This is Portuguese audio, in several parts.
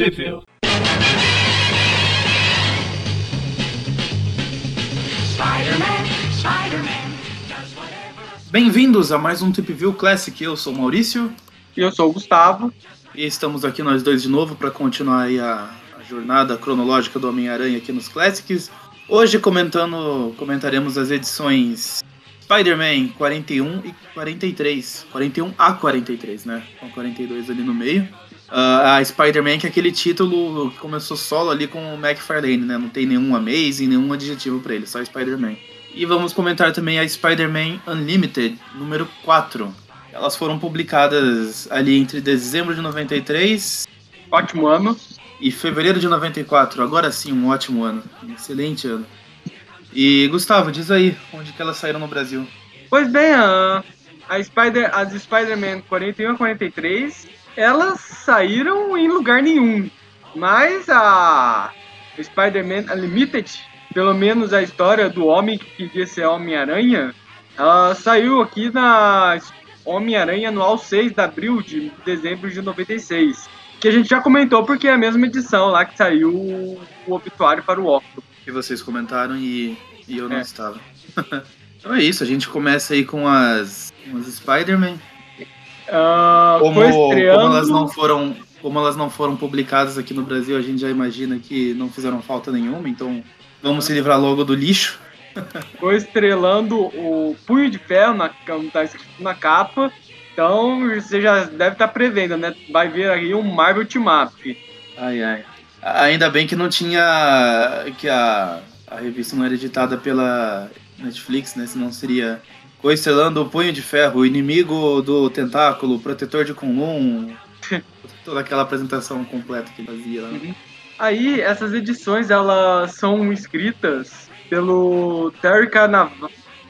Sheffield. Bem-vindos a mais um Tip View Classic. Eu sou o Maurício E eu sou o Gustavo. e estamos aqui nós dois de novo para continuar aí a, a jornada cronológica do Homem-Aranha aqui nos Classics. Hoje comentando, comentaremos as edições Spider-Man 41 e 43. 41 a 43, né? Com 42 ali no meio. Ah, a Spider-Man que é aquele título que começou solo ali com o McFarlane, né? Não tem nenhum Amazing, nenhum adjetivo para ele, só Spider-Man. E vamos comentar também a Spider-Man Unlimited, número 4. Elas foram publicadas ali entre dezembro de 93 Ótimo ano. e fevereiro de 94. Agora sim, um ótimo ano. Um excelente ano. E Gustavo, diz aí, onde que elas saíram no Brasil? Pois bem, a, a Spider, as Spider-Man 41 a 43, elas saíram em lugar nenhum. Mas a Spider-Man Unlimited, pelo menos a história do homem que queria ser Homem-Aranha, ela saiu aqui na Homem-Aranha Anual 6 de abril de dezembro de 96. Que a gente já comentou porque é a mesma edição lá que saiu o obituário para o Octopus. Que vocês comentaram e, e eu não É. estava. então é isso, a gente começa aí com as, com as Spider-Man. Ah, Como, como elas não foram. Como elas não foram publicadas aqui no Brasil, a gente já imagina que não fizeram falta nenhuma, então vamos se livrar logo do lixo. Foi estrelando o Punho de Ferro, na, tá escrito na capa. Então você já deve estar prevendo, né? Vai ver aí um Marvel Team Up. Ai, ai. Ainda bem que não tinha. que a, a revista não era editada pela Netflix, né? Senão seria. Coestelando o Punho de Ferro, o inimigo do tentáculo, o protetor de Kunlun. Toda aquela apresentação completa que fazia lá. Aí essas edições elas são escritas pelo Terry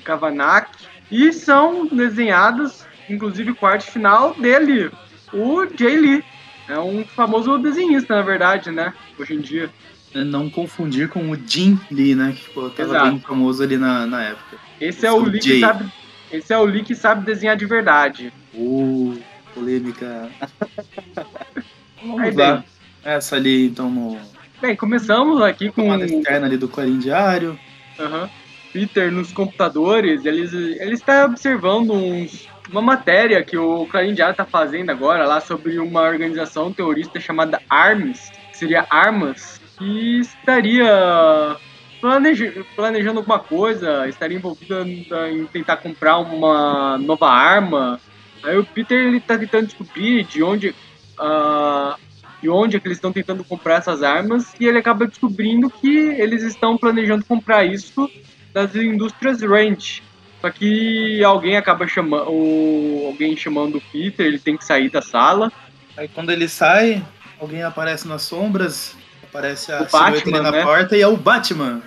Kavanagh e são desenhadas, inclusive com a arte final dele, o Jay Lee. É um famoso desenhista, na verdade, né? Hoje em dia. É Não confundir com o Jim Lee, né? Que ficou Exato. bem famoso ali na, na época. Esse é o Lee que Jay. sabe. Esse é o Lee que sabe desenhar de verdade. Uh, polêmica. Vamos Aí, lá. bem. Essa ali, então, no Bem, começamos aqui com tomada externa ali do Clarim Diário. Aham. Peter nos computadores, eles, ele está observando uns- uma matéria que o Clarim Diário está fazendo agora lá sobre uma organização terrorista chamada ARMS, que seria Armas, que estaria planeja- planejando alguma coisa, estaria envolvida em tentar comprar uma nova arma. Aí o Peter ele tá tentando descobrir de onde ah, de onde é que eles estão tentando comprar essas armas e ele acaba descobrindo que eles estão planejando comprar isso das indústrias Ranch. Só que alguém acaba chamando alguém chamando o Peter, ele tem que sair da sala. Aí quando ele sai, alguém aparece nas sombras, aparece a O silhueta Batman, ali na né? porta e é o Batman.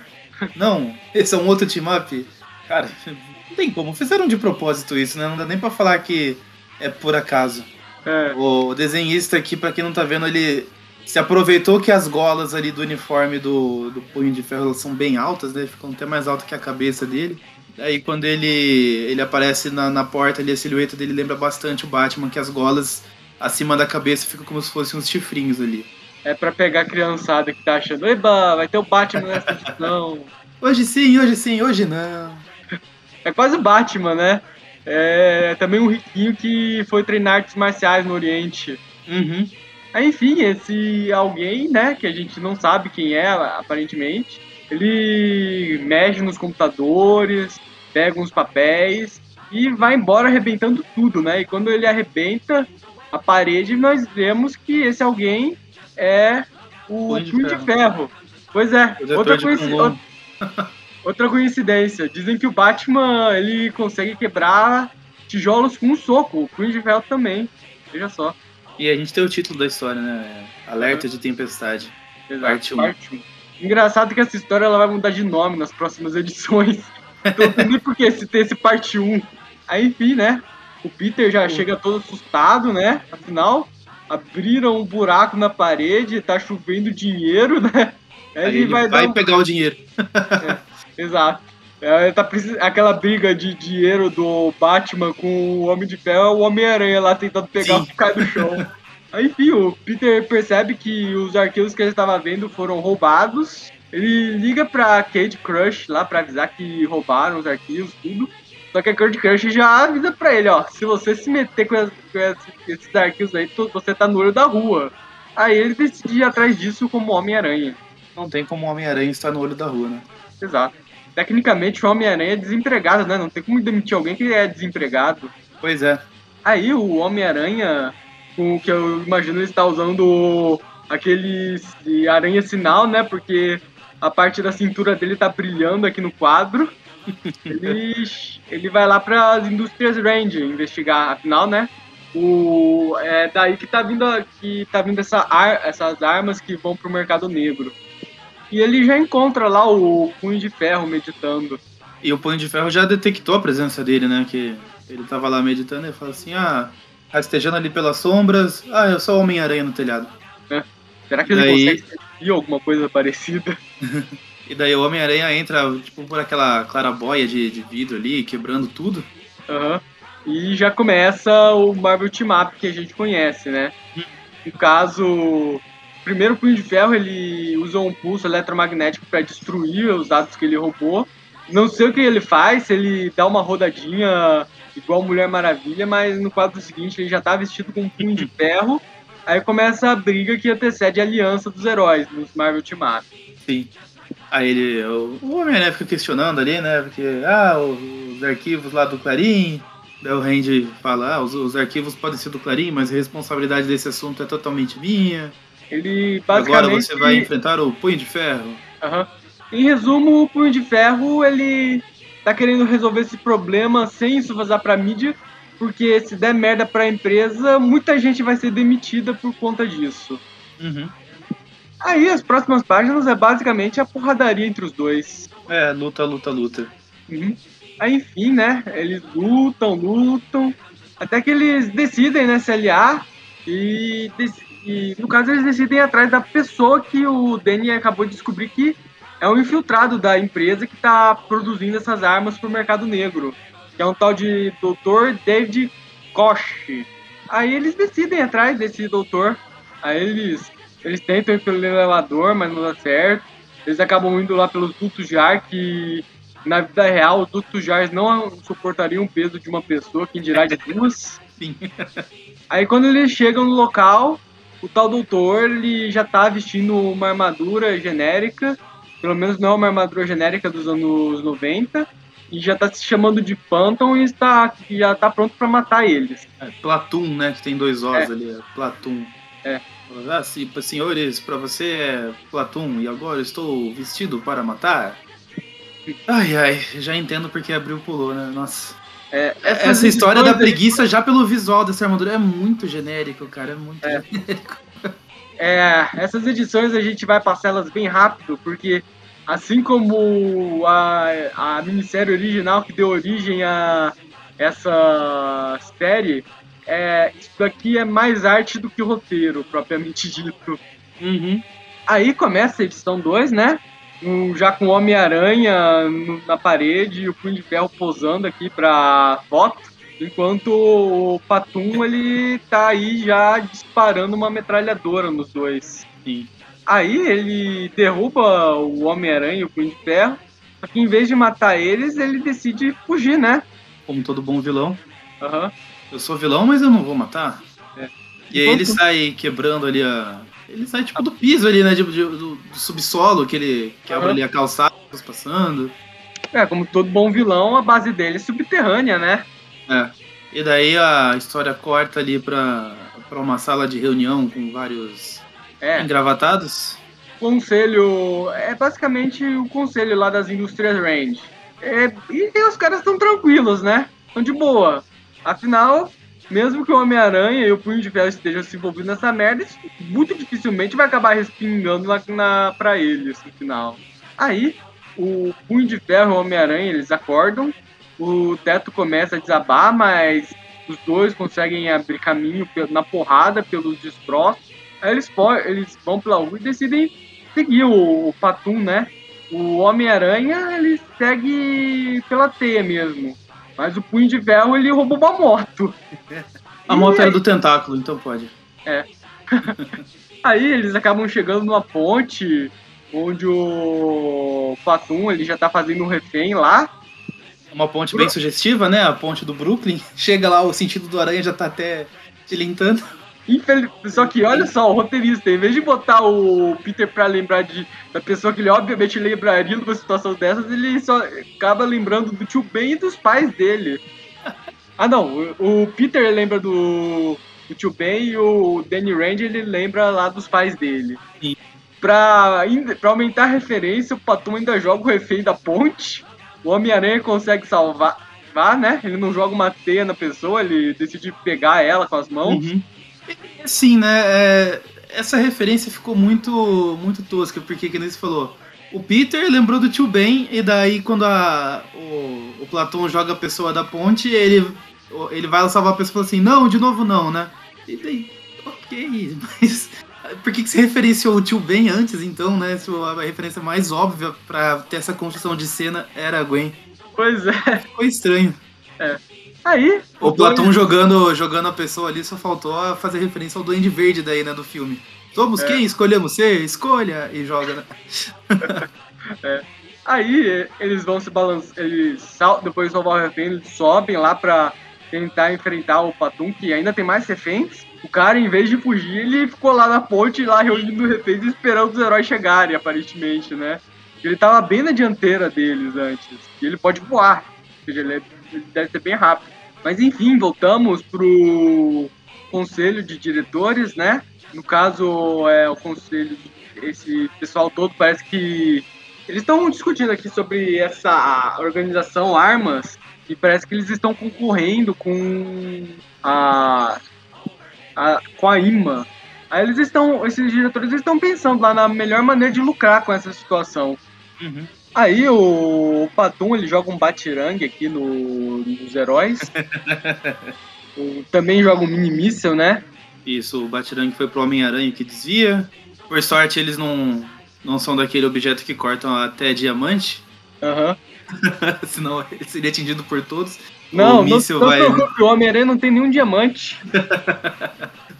Não, esse é um outro team-up. Cara, não tem como. Fizeram de propósito isso, né? Não dá nem pra falar que é por acaso. É, O desenhista aqui, pra quem não tá vendo, ele se aproveitou que as golas ali do uniforme do, do Punho de Ferro são bem altas, né? Ficam até mais altas que a cabeça dele. Aí quando ele, ele aparece na, na porta ali, a silhueta dele lembra bastante o Batman, que as golas acima da cabeça ficam como se fossem uns chifrinhos ali. É pra pegar a criançada que tá achando, eba, vai ter o Batman nessa edição. Hoje sim, hoje sim, hoje não. É quase o Batman, né? É também um riquinho que foi treinar artes marciais no Oriente. Uhum. Aí, enfim, esse alguém, né, que a gente não sabe quem é, aparentemente, ele mexe nos computadores, pega uns papéis e vai embora arrebentando tudo, né? E quando ele arrebenta a parede, nós vemos que esse alguém é o Punho de de Ferro. Pois é, outra, Kunlun. outra coincidência. Dizem que o Batman ele consegue quebrar tijolos com um soco. O Punho de Ferro também. Veja só. E a gente tem o título da história, né? Alerta de Tempestade. Exato, Parte um. um. Engraçado que essa história ela vai mudar de nome nas próximas edições. Então não tem nem por que se ter esse parte 1. Aí, enfim, né? O Peter já chega todo assustado, né? Afinal, abriram um buraco na parede, tá chovendo dinheiro, né? Aí Aí ele vai, dar um- pegar o dinheiro. Exato. É, tá precis- Aquela briga de dinheiro do Batman com o Homem de Ferro, o Homem-Aranha lá tentando pegar Sim. o cai do chão. Aí, enfim, o Peter percebe que os arquivos que ele estava vendo foram roubados. Ele liga pra Kate Crush lá pra avisar que roubaram os arquivos, tudo. Só que a Kate Crush já avisa pra ele, ó, se você se meter com, esses arquivos aí, você tá no olho da rua. Aí ele decide ir atrás disso como Homem-Aranha. Não tem como Homem-Aranha estar no olho da rua, né? Exato. Tecnicamente, o Homem-Aranha é desempregado, né? Não tem como demitir alguém que é desempregado. Pois é. Aí o Homem-Aranha, com o que eu imagino ele está usando aquele aranha sinal, né? Porque a parte da cintura dele tá brilhando aqui no quadro. Ele, ele vai lá para as indústrias Range investigar, afinal, né? O, é daí que tá vindo, que tá vindo essa ar, essas armas que vão pro mercado negro. E ele já encontra lá o Punho de Ferro meditando. E o Punho de Ferro já detectou a presença dele, né? Que ele tava lá meditando e fala assim: ah, rastejando ali pelas sombras, ah, eu sou Homem-Aranha no telhado. É. Será que ele daí... consegue sentir alguma coisa parecida? e daí o Homem-Aranha entra, tipo, por aquela clarabóia de, de vidro ali, quebrando tudo. Aham. Uhum. E já começa o Marvel Team Up que a gente conhece, né? No caso, primeiro Punho de Ferro ele usa um pulso eletromagnético para destruir os dados que ele roubou. Não sei o que ele faz, se ele dá uma rodadinha igual Mulher Maravilha, mas no quadro seguinte ele já tá vestido com um punho de ferro. Aí começa a briga que antecede a aliança dos heróis nos Marvel Team Up. Sim. Aí ele, o, Homem-Aranha fica questionando ali, né? Porque, ah, os arquivos lá do Clarim, Daí o Randy fala: ah, os, os, arquivos podem ser do Clarim, mas a responsabilidade desse assunto é totalmente minha. Ele basicamente. Agora você vai enfrentar o Punho de Ferro. Uhum. Em resumo, o Punho de Ferro ele tá querendo resolver esse problema sem isso vazar pra mídia, porque se der merda pra empresa, muita gente vai ser demitida por conta disso. Uhum. Aí as próximas páginas é basicamente a porradaria entre os dois. É, luta, luta, luta. Uhum. Aí, enfim, né? Eles lutam, lutam, até que eles decidem, né, se aliar e, e no caso eles decidem ir atrás da pessoa que o Danny acabou de descobrir que é um infiltrado da empresa que está produzindo essas armas para o mercado negro, que é um tal de Dr. David Koch. Aí eles decidem atrás desse doutor. Aí eles, eles tentam ir pelo elevador, mas não dá certo. Eles acabam indo lá pelos dutos de ar que na vida real, os dutos Jars não suportariam o peso de uma pessoa, quem dirá de duas. Sim. Aí quando eles chegam no local, o tal doutor ele já tá vestindo uma armadura genérica, pelo menos não é uma armadura genérica dos anos 90, e já tá se chamando de Phantom e está, já tá pronto para matar eles. É, Platum, né? Que tem dois Os é. ali, é Platum. É. Ah, sim, senhores, para você é Platum e agora estou vestido para matar. Ai, ai, já entendo porque abriu pulou, né? Nossa. É, essa, essa história da preguiça já pelo visual dessa armadura é muito genérico, cara. É muito é. genérico. É, essas edições a gente vai passar elas bem rápido, porque assim como a, a minissérie original que deu origem a essa série, é, isso daqui é mais arte do que roteiro, propriamente dito. Uhum. Aí começa a edição 2, né? um, já com Homem-Aranha na parede e o Punho de Ferro posando aqui pra foto, enquanto o Patum ele tá aí já disparando uma metralhadora nos dois. Sim. Aí ele derruba o Homem-Aranha e o Punho de Ferro, só que em vez de matar eles, ele decide fugir, né? Como todo bom vilão. Uhum. Eu sou vilão, mas eu não vou matar. É. E aí ele sai quebrando ali a, ele sai tipo do piso ali, né? De, do, do, subsolo, que ele quebra uhum. ali a calçada, passando. É, como todo bom vilão, a base dele é subterrânea, né? É. E daí a história corta ali pra, pra uma sala de reunião com vários é. engravatados. Conselho. É basicamente o conselho lá das indústrias Range. É, e os caras estão tranquilos, né? Estão de boa. Afinal, mesmo que o Homem-Aranha e o Punho de Ferro estejam se envolvidos nessa merda, muito dificilmente vai acabar respingando na, na, pra eles no final. Aí, o Punho de Ferro e o Homem-Aranha, eles acordam, o teto começa a desabar, mas os dois conseguem abrir caminho na porrada pelos destroços. Aí eles, eles vão pela rua e decidem seguir o, o né? O Homem-Aranha, ele segue pela teia mesmo. Mas o Punho de Ferro, ele roubou uma moto. A moto era do tentáculo, então pode. É. Aí eles acabam chegando numa ponte onde o Fatum ele já tá fazendo um refém lá. Uma ponte bem sugestiva, né? A ponte do Brooklyn. Chega lá, o sentido do aranha já tá até tilintando. Infeliz... Só que olha só, o roteirista, em vez de botar o Peter pra lembrar de, da pessoa que ele obviamente lembraria numa situação dessas, ele só acaba lembrando do tio Ben e dos pais dele. Ah não, o, o Peter lembra do, do tio Ben e o Danny Rand ele lembra lá dos pais dele. Sim. Pra, pra aumentar a referência, o Patum ainda joga o refém da ponte. O Homem-Aranha consegue salvar, né? Ele não joga uma teia na pessoa, ele decide pegar ela com as mãos. Uhum. Sim, né? É, essa referência ficou muito, muito tosca, porque, que nem você falou, o Peter lembrou do tio Ben, e daí quando a, o, o Platão joga a pessoa da ponte, ele, ele vai salvar a pessoa e fala assim, não, de novo não, né? E daí, ok, mas por que, que você referenciou o tio Ben antes, então, né? Se a referência mais óbvia pra ter essa construção de cena era a Gwen. Pois é. Ficou estranho. É. Aí. O Platão jogando, jogando a pessoa ali só faltou fazer referência ao Duende Verde daí, né, do filme. Somos É. quem? Escolhemos ser? Escolha! E joga, né? Aí eles vão se balançar, eles sal, depois de salvar o refém, eles sobem lá pra tentar enfrentar o Patum, que ainda tem mais reféns. O cara, em vez de fugir, ele ficou lá na ponte, lá reunindo reféns esperando os heróis chegarem, aparentemente, né? Ele tava bem na dianteira deles antes. E ele pode voar. Ou seja, ele, é- ele deve ser bem rápido. Mas enfim, voltamos pro conselho de diretores, né? No caso, é o conselho, esse pessoal todo parece que eles estão discutindo aqui sobre essa organização Armas e parece que eles estão concorrendo com a, a- com a IMA. Aí eles estão, esses diretores estão pensando lá na melhor maneira de lucrar com essa situação. Uhum. Aí o Patum ele joga um batirangue aqui no, nos heróis. O- também joga um mini míssel, né? Isso, o Batirangue foi pro Homem-Aranha que desvia. Por sorte, eles não, não são daquele objeto que cortam até diamante, Aham. senão ele seria atingido por todos. Não, o não, míssil não vai. preocupe, o Homem-Aranha não tem nenhum diamante.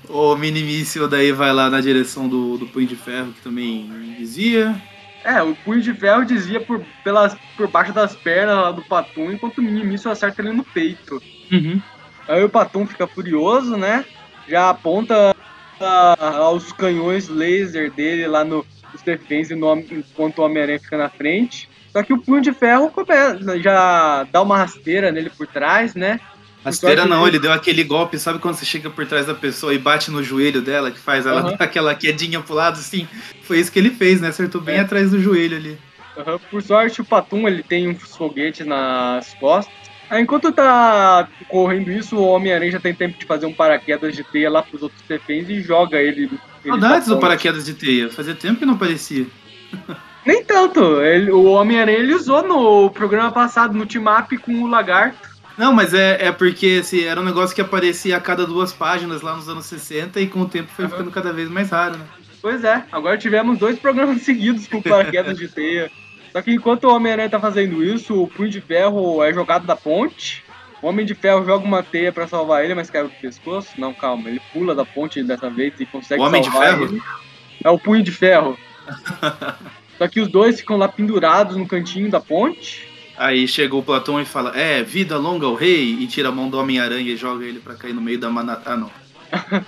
O mini míssil daí vai lá na direção do, do Punho de Ferro, que também desvia. É, o punho de ferro desvia por, pelas, por baixo das pernas do Patum, enquanto o mini míssil acerta ele no peito. Uhum. Aí o Patum fica furioso, né? Já aponta ah, aos canhões laser dele lá no, nos defensas enquanto o Homem-Aranha fica na frente. Só que o punho de ferro começa, já dá uma rasteira nele por trás, né? Rasteira não, ele deu aquele golpe, sabe quando você chega por trás da pessoa e bate no joelho dela, que faz ela dar aquela quedinha pro lado, assim? Foi isso que ele fez, né? Acertou bem É. atrás do joelho ali. Aham, Por sorte, o Patum ele tem uns foguetes nas costas. Aí, enquanto tá correndo isso, o Homem-Aranha já tem tempo de fazer um paraquedas de teia lá pros outros defensas e joga ele. Saudades do paraquedas de teia, fazia tempo que não aparecia. Nem tanto. Ele- o Homem-Aranha ele usou no programa passado, no team-up com o Lagarto. Não, mas é, é porque assim, era um negócio que aparecia a cada duas páginas lá nos anos 60 e com o tempo foi ficando cada vez mais raro, né? Pois é, agora tivemos dois programas seguidos com paraquedas de teia. Só que enquanto o Homem-Aranha tá fazendo isso, o Punho de Ferro é jogado da ponte. O Homem de Ferro joga uma teia pra salvar ele, mas cai do pescoço. Não, calma, ele pula da ponte dessa vez e consegue O Homem de Ferro? ele. É o Punho de Ferro. Só que os dois ficam lá pendurados no cantinho da ponte. Aí chegou o Platão e fala: É, vida longa ao rei, e tira a mão do Homem-Aranha e joga ele pra cair no meio da manata. Ah, não.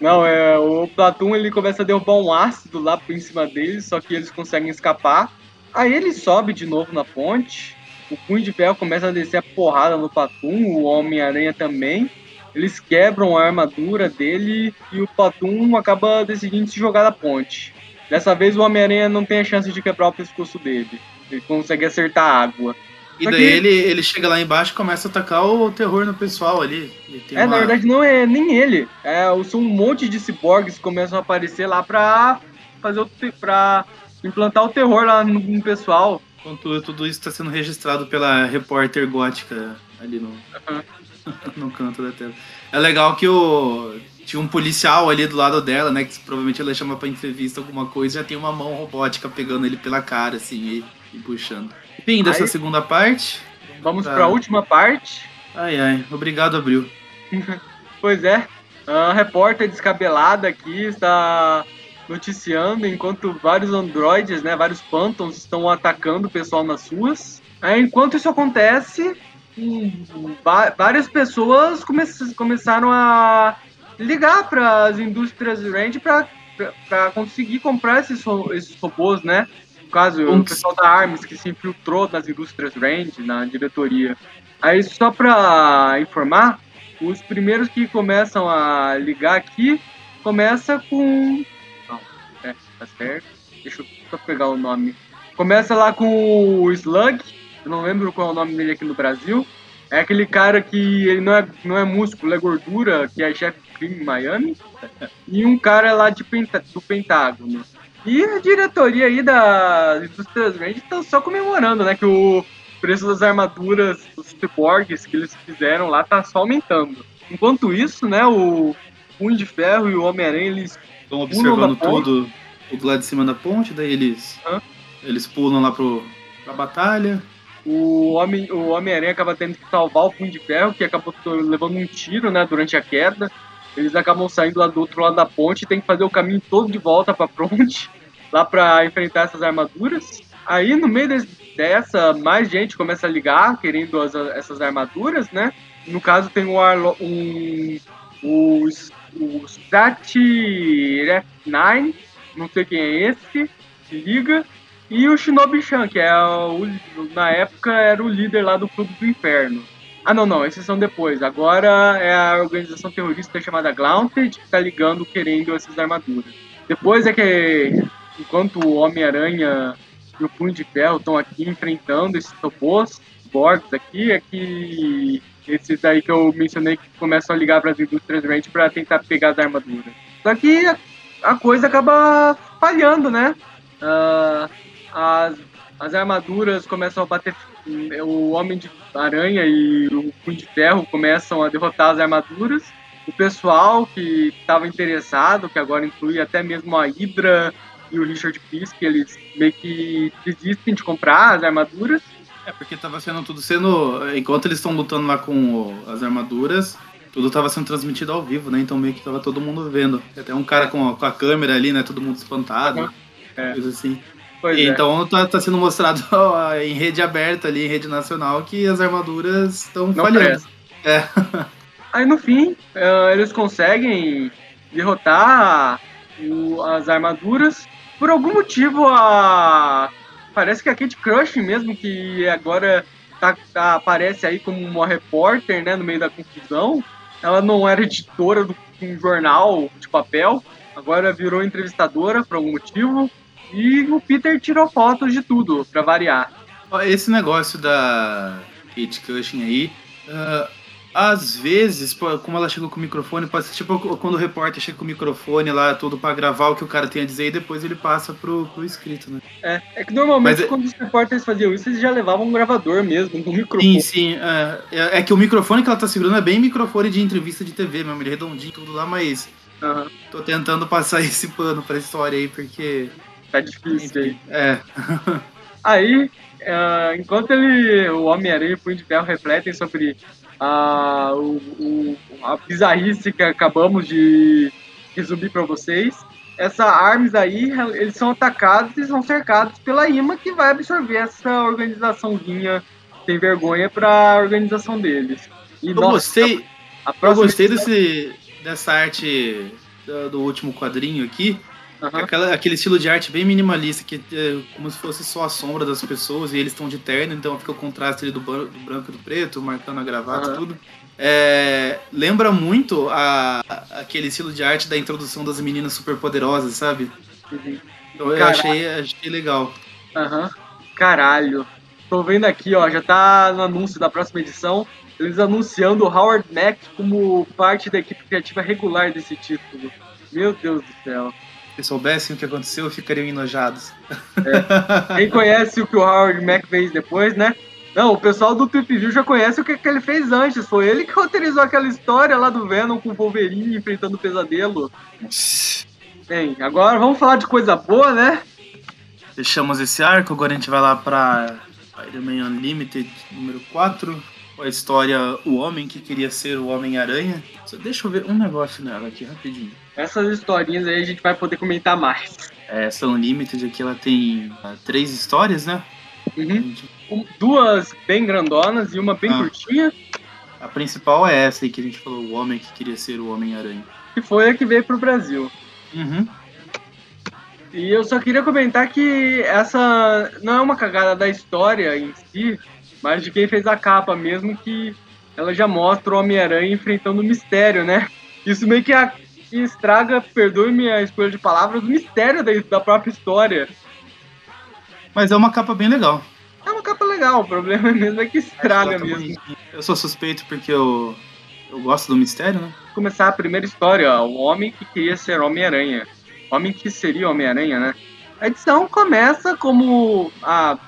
Não, é o Platum ele começa a derrubar um ácido lá por em cima deles, só que eles conseguem escapar. Aí ele sobe de novo na ponte. O Punho de Ferro começa a descer a porrada no Platum, o Homem-Aranha também. Eles quebram a armadura dele e o Platum acaba decidindo se jogar da ponte. Dessa vez o Homem-Aranha não tem a chance de quebrar o pescoço dele. Ele consegue acertar a água. E Só daí que- ele, ele chega lá embaixo e começa a atacar o terror no pessoal ali. É, uma- na verdade não é nem ele. É, são um monte de ciborgues que começam a aparecer lá pra fazer o te- pra implantar o terror lá no, no pessoal. Enquanto tudo isso está sendo registrado pela repórter gótica ali no, no canto da tela. É legal que o tinha um policial ali do lado dela, né? Que provavelmente ela chama pra entrevista alguma coisa, já tem uma mão robótica pegando ele pela cara, assim, e, e puxando. Fim dessa segunda parte. Vamos Tá. pra última parte. Ai, ai. Obrigado, Abril. Pois é. A repórter descabelada aqui está noticiando enquanto vários androides, né, vários phantoms estão atacando o pessoal nas ruas. Aí, enquanto isso acontece, várias pessoas come começaram a ligar para as indústrias Range para conseguir comprar esses, esses robôs, né? No caso, o pessoal da Arms que se infiltrou nas indústrias Range, na diretoria. Aí, só para informar, os primeiros que começam a ligar aqui começa com. Não, é, tá certo. Deixa eu só pegar o nome. Começa lá com o Slug, eu não lembro qual é o nome dele aqui no Brasil. É aquele cara que ele não é, não é músculo, é gordura, que é chefe de crime em Miami. E um cara lá de penta, do Pentágono. E a diretoria aí da Indústrias Range estão só comemorando, né? Que o preço das armaduras dos cyborgs que eles fizeram lá tá só aumentando. Enquanto isso, né, o Punho de Ferro e o Homem-Aranha, eles estão observando tudo, tudo lá de cima da ponte, daí eles Hã? eles pulam lá pro, pra batalha. O Homem-Aranha o Homem acaba tendo que salvar o Punho de Ferro, que acabou levando um tiro, né, durante a queda. Eles acabam saindo lá do outro lado da ponte e tem que fazer o caminho todo de volta pra ponte, lá pra enfrentar essas armaduras. Aí, no meio dessa, mais gente começa a ligar, querendo as, essas armaduras, né? No caso, tem um, Arlo, um o, o Stat 9, não sei quem é esse, se liga. E o Shinobi-chan, que é o, na época era o líder lá do Clube do Inferno. Ah, não, não, esses são depois. Agora é a organização terrorista chamada Gauntlet que tá ligando, querendo essas armaduras. Depois é que, enquanto o Homem-Aranha e o Punho de Ferro estão aqui enfrentando esses robôs, Borgs aqui, é que esses aí que eu mencionei que começam a ligar para as indústrias Range para tentar pegar as armaduras. Só que a, coisa acaba falhando, né? Uh, as, as armaduras começam a bater. O Homem de Aranha e o Punho de Ferro começam a derrotar as armaduras. O pessoal que estava interessado, que agora inclui até mesmo a Hydra e o Richard Fisk, eles meio que desistem de comprar as armaduras. É, porque tava sendo tudo sendo. Enquanto eles estão lutando lá com as armaduras, tudo tava sendo transmitido ao vivo, né? Então meio que tava todo mundo vendo. Até um cara com, com a câmera ali, né? Todo mundo espantado. É. Coisa assim. Pois é. Então tá, tá, sendo mostrado em rede aberta ali, em rede nacional, que as armaduras estão falhando. É. Aí no fim, uh, eles conseguem derrotar o, as armaduras por algum motivo, a. Parece que a Kate Crush mesmo, que agora tá, tá, aparece aí como uma repórter, né, no meio da confusão. Ela não era editora de um jornal de papel, agora virou entrevistadora por algum motivo. E o Peter tirou fotos de tudo, para variar. Esse negócio da Kate Cushing aí, uh, às vezes, como ela chegou com o microfone, pode ser tipo quando o repórter chega com o microfone lá, tudo pra gravar o que o cara tem a dizer e depois ele passa pro, pro escrito, né? É, é que normalmente Mas, é quando os repórteres faziam isso, eles já levavam um gravador mesmo, um microfone. Sim, sim. É, é, é, que o microfone que ela tá segurando é bem microfone de entrevista de TV mesmo, ele é redondinho tudo lá, mas. Uhum. Tô tentando passar esse pano pra história aí, porque. Tá difícil aí. É. aí, uh, enquanto ele, o Homem-Aranha e o Punho de Ferro refletem sobre a, o, o, a bizarrice que acabamos de resumir para vocês. Essa armas aí, eles são atacados e são cercados pela IMA que vai absorver essa organizaçãozinha sem vergonha para a organização deles. E, eu nossa, gostei, a, a eu gostei desse, dessa arte do, do último quadrinho aqui, Uhum. Aquela, aquele estilo de arte bem minimalista, que é como se fosse só a sombra das pessoas e eles estão de terno, então fica o contraste ali do, do branco e do preto, marcando a gravata e uhum. tudo. É, lembra muito a, aquele estilo de arte da introdução das meninas superpoderosas, sabe? Uhum. Então eu achei, achei legal. Aham. Caralho. Tô vendo aqui, ó, já tá no anúncio da próxima edição. Eles anunciando o Howard Mack como parte da equipe criativa regular desse título. Meu Deus do céu se soubessem o que aconteceu, ficariam enojados. É. Quem conhece o que o Howard Mack fez depois, né? Não, o pessoal do Trip View já conhece o que, que ele fez antes. Foi ele que autorizou aquela história lá do Venom com o Wolverine enfrentando o pesadelo. Bem, agora vamos falar de coisa boa, né? Fechamos esse arco, agora a gente vai lá pra Spider-Man Unlimited número 4. a história O Homem que Queria Ser o Homem-Aranha. Deixa eu ver um negócio nela aqui, rapidinho. Essas historinhas aí a gente vai poder comentar mais. É, são Limited aqui, ela tem uh, três histórias, né? Uhum. Um, duas bem grandonas e uma bem ah. curtinha. A principal é essa aí que a gente falou, o homem que queria ser o Homem-Aranha. Que foi a que veio pro Brasil. Uhum. E eu só queria comentar que essa não é uma cagada da história em si, mas de quem fez a capa mesmo, que ela já mostra o Homem-Aranha enfrentando o mistério, né? Isso meio que, a, que estraga, perdoe-me a escolha de palavras, o mistério da, da própria história. Mas é uma capa bem legal. É uma capa legal, o problema mesmo é que estraga mesmo. Eu sou suspeito porque eu, eu gosto do mistério, né? Começar a primeira história, ó, o homem que queria ser Homem-Aranha. Homem que seria Homem-Aranha, né? A edição começa como a,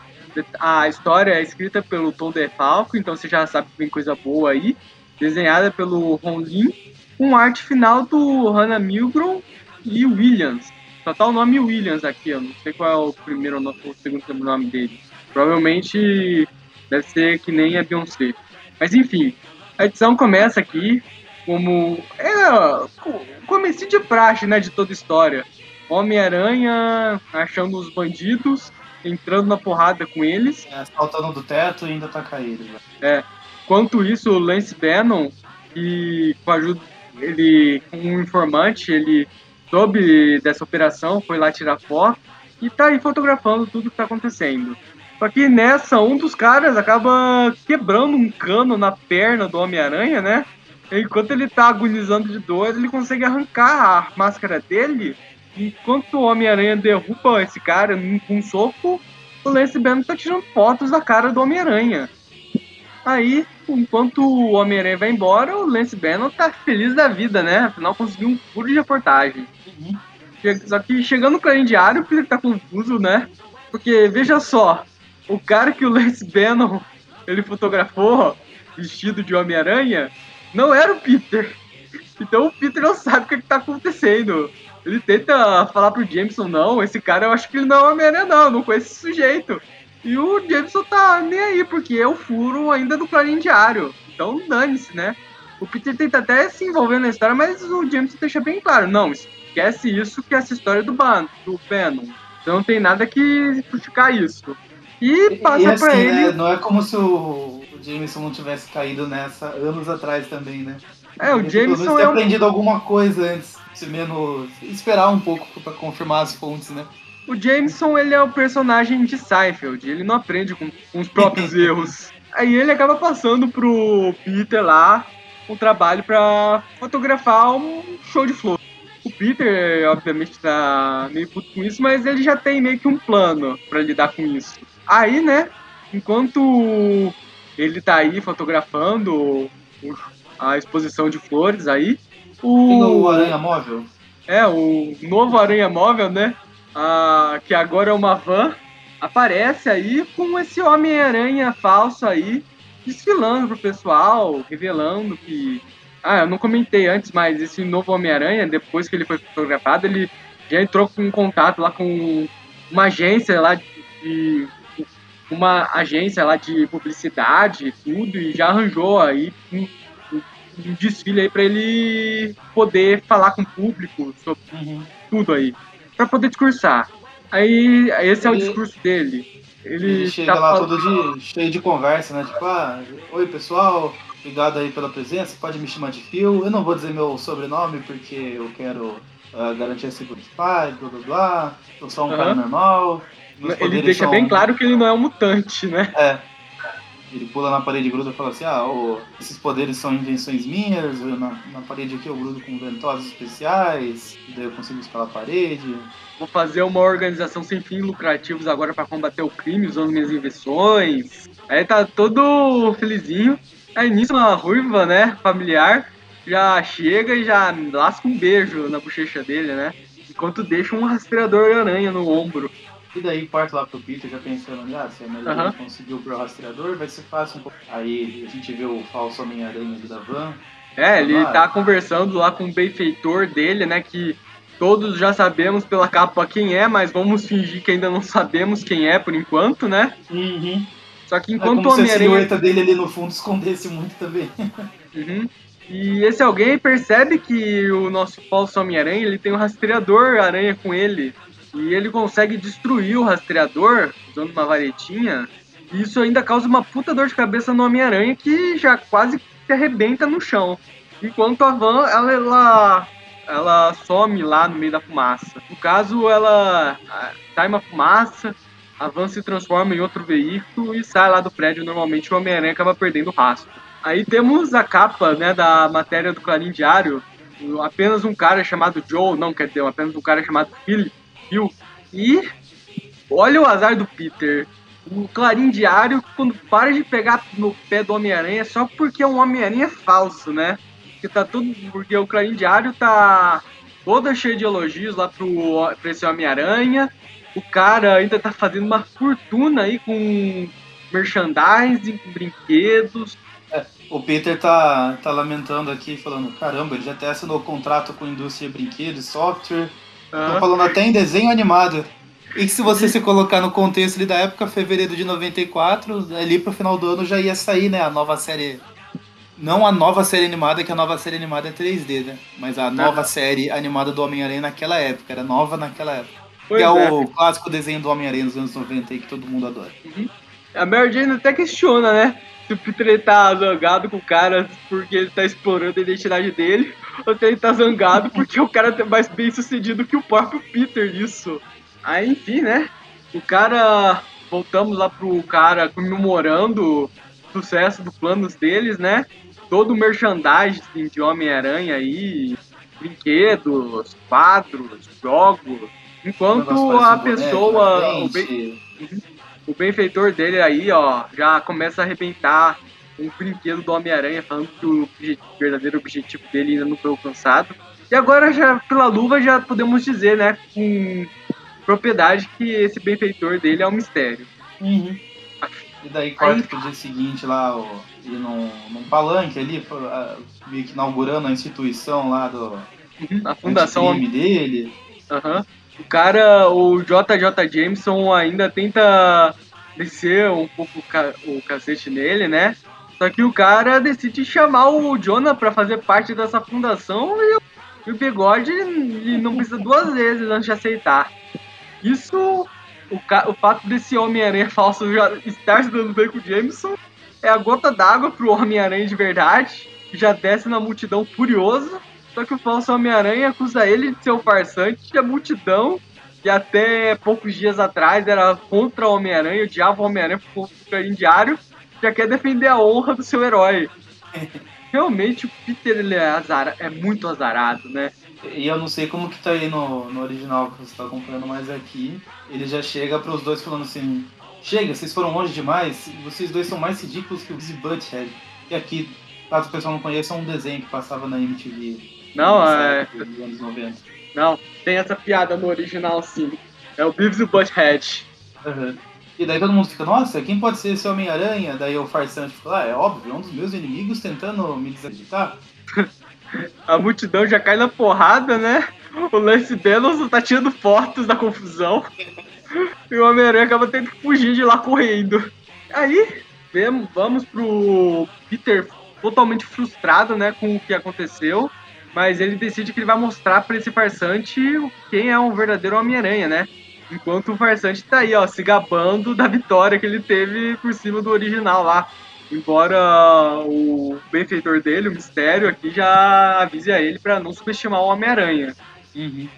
a história é escrita pelo Tom DeFalco, então você já sabe que vem coisa boa aí. Desenhada pelo Ron Lin, com arte final do Hannah Milgrom e Williams. Só tá o nome Williams aqui, eu não sei qual é o primeiro ou o segundo nome dele. Provavelmente deve ser que nem a Beyoncé. Mas enfim, a edição começa aqui como. É o começo de praxe, né? De toda história. Homem-Aranha achando os bandidos, entrando na porrada com eles. É, saltando do teto e ainda tá caído. Já. É. Enquanto isso, o Lance Bannon, que com a ajuda. Ele, um informante, ele soube dessa operação, foi lá tirar foto e tá aí fotografando tudo que tá acontecendo. Só que nessa, um dos caras acaba quebrando um cano na perna do Homem-Aranha, né? Enquanto ele tá agonizando de dor, ele consegue arrancar a máscara dele. Enquanto o Homem-Aranha derruba esse cara com um soco, o Lance Bannon tá tirando fotos da cara do Homem-Aranha. Aí, enquanto o Homem-Aranha vai embora, o Lance Bannon tá feliz da vida, né? Afinal, conseguiu um furo de reportagem. Uhum. Só que chegando no Clarim Diário, o Peter tá confuso, né? Porque, veja só, o cara que o Lance Bannon ele fotografou vestido de Homem-Aranha não era o Peter. Então o Peter não sabe o que, está acontecendo. Ele tenta falar pro Jameson, não, esse cara eu acho que ele não é Homem-Aranha, não, não conhece esse sujeito. E o Jameson tá nem aí, porque é o furo ainda do Clarim Diário. Então dane-se, né? O Peter tenta até se envolver na história, mas o Jameson deixa bem claro, não, esquece isso que essa história do Ban, do Venom. Então não tem nada que justificar isso. E passa e, assim, pra ele. Né, não é como se o, o Jameson não tivesse caído nessa anos atrás também, né? É, o Jameson ter é um... aprendido alguma coisa antes, se menos esperar um pouco para confirmar as fontes, né? O Jameson, ele é o personagem de Seinfeld, ele não aprende com, com os próprios erros. Aí ele acaba passando pro Peter lá um trabalho para fotografar um show de flores. O Peter, obviamente, tá meio puto com isso, mas ele já tem meio que um plano para lidar com isso. Aí, né, enquanto ele tá aí fotografando a exposição de flores aí, o... o Aranha Móvel? É, o novo Aranha Móvel, né, a... que agora é uma van, aparece aí com esse Homem-Aranha falso aí, desfilando pro pessoal, revelando que... Ah, eu não comentei antes, mas esse novo Homem-Aranha, depois que ele foi fotografado, ele já entrou em contato lá com uma agência lá de uma agência lá de publicidade e tudo, e já arranjou aí um, um desfile aí para ele poder falar com o público sobre uhum. tudo aí, para poder discursar. Aí esse é o discurso dele. Ele, ele chega tá lá falando... todo de, cheio de conversa, né? Tipo, ah, oi pessoal, obrigado aí pela presença, pode me chamar de Phil. Eu não vou dizer meu sobrenome porque eu quero uh, garantir a segurança blá blá blá. Eu sou um uhum. cara normal, ele deixa bem claro que ele não é um mutante, né? É. Ele pula na parede gruda e fala assim: ah, oh, esses poderes são invenções minhas, na, na parede aqui eu grudo com ventosas especiais, daí eu consigo escalar a parede. Vou fazer uma organização sem fins lucrativos agora para combater o crime usando minhas invenções. Aí tá todo felizinho. Aí nisso uma ruiva, né, familiar, já chega e já lasca um beijo na bochecha dele, né? Enquanto deixa um rastreador aranha no ombro. E daí parte lá pro Peter já pensando, ah, se a Mary uhum. conseguiu pro rastreador, vai ser fácil um pouco. Aí a gente vê o falso Homem-Aranha da van. É, ele lá, tá conversando lá com o benfeitor dele, né? Que todos já sabemos pela capa quem é, mas vamos fingir que ainda não sabemos quem é por enquanto, né? Uhum. Só que É enquanto como o se a Homem-Aranha. silhueta dele ali no fundo escondesse muito também. Uhum. E esse alguém percebe que o nosso falso Homem-Aranha ele tem um rastreador aranha com ele. E ele consegue destruir o rastreador usando uma varetinha. E isso ainda causa uma puta dor de cabeça no Homem-Aranha que já quase se arrebenta no chão. Enquanto a Van, ela, ela, ela some lá no meio da fumaça. No caso, ela sai uma fumaça, a Van se transforma em outro veículo e sai lá do prédio. Normalmente o Homem-Aranha acaba perdendo o rastro. Aí temos a capa né, da matéria do Clarim Diário. Apenas um cara chamado Joe, não quer dizer, apenas um cara chamado Phil, Phil. E olha o azar do Peter. O Clarim Diário, quando para de pegar no pé do Homem-Aranha, só porque é um Homem-Aranha falso, né? Porque, tá tudo, porque o Clarim Diário tá toda cheio de elogios lá pro, pra esse Homem-Aranha. O cara ainda tá fazendo uma fortuna aí com merchandising, com brinquedos. O Peter tá, tá lamentando aqui, falando: caramba, ele já até assinou contrato com a indústria de brinquedos, software. Ah, falando até em desenho animado. E que se você se colocar no contexto ali da época, fevereiro de 94, ali pro final do ano já ia sair, né, a nova série. Não a nova série animada, que a nova série animada é 3D, né? Mas a nova série animada do Homem-Aranha naquela época, era nova naquela época. pois que é, é. o clássico desenho do Homem-Aranha dos anos 90 aí que todo mundo adora. A Mary Jane até questiona, né? Se o Peter ele tá zangado com o cara porque ele tá explorando a identidade dele, ou se ele tá zangado porque o cara é mais bem sucedido que o próprio Peter nisso. Aí, enfim, né? O cara. Voltamos lá pro cara comemorando o sucesso do planos deles, né? Todo o merchandising de Homem-Aranha aí, brinquedos, quadros, jogos. Enquanto a pessoa. boneco, dente. O benfeitor dele aí, ó, já começa a arrebentar um brinquedo do Homem-Aranha, falando que o verdadeiro objetivo dele ainda não foi alcançado. E agora, já pela luva, já podemos dizer, né, com propriedade, que esse benfeitor dele é um mistério. Uhum. E daí corta pro dia seguinte lá, ó, ele num, num palanque ali, meio que inaugurando a instituição lá do A fundação. dele. Aham. O cara, o JJ Jameson ainda tenta descer um pouco o, ca- o cacete nele, né? Só que o cara decide chamar o Jonah pra fazer parte dessa fundação e o, bigode ele não precisa duas vezes antes de aceitar. Isso, o, o fato desse Homem-Aranha falso estar se dando bem com o Jameson é a gota d'água pro Homem-Aranha de verdade, que já desce na multidão furioso. Só que o falso Homem-Aranha acusa ele de ser o farsante e a multidão, que até poucos dias atrás era contra o Homem-Aranha, o Homem-Aranha por conta do Clarim Diário, já quer defender a honra do seu herói. Realmente o Peter ele é, azara, é muito azarado, né? E eu não sei como que tá aí no, no original que você tá acompanhando, mas aqui ele já chega pros dois falando assim: Chega, vocês foram longe demais, vocês dois são mais ridículos que o Busy Butthead. E aqui, caso o pessoal não conheça, é um desenho que passava na MTV. Não, é- época dos anos 90. Não, tem essa piada no original sim. É o Beavis e o Butthead. Uhum. E daí todo mundo fica, nossa, quem pode ser esse Homem-Aranha? Daí o farsante fica, ah, é óbvio, é um dos meus inimigos tentando me desacreditar. A multidão já cai na porrada, né? O Lance Bellons tá tirando fotos da confusão. E o Homem-Aranha acaba tendo que fugir de lá correndo. Aí, vemos, vamos pro Peter totalmente frustrado, né, com o que aconteceu. Mas ele decide que ele vai mostrar pra esse farsante quem é um verdadeiro Homem-Aranha, né? Enquanto o farsante tá aí, ó, se gabando da vitória que ele teve por cima do original lá. Embora o benfeitor dele, o mistério, aqui já avise a ele pra não subestimar o Homem-Aranha. Uhum.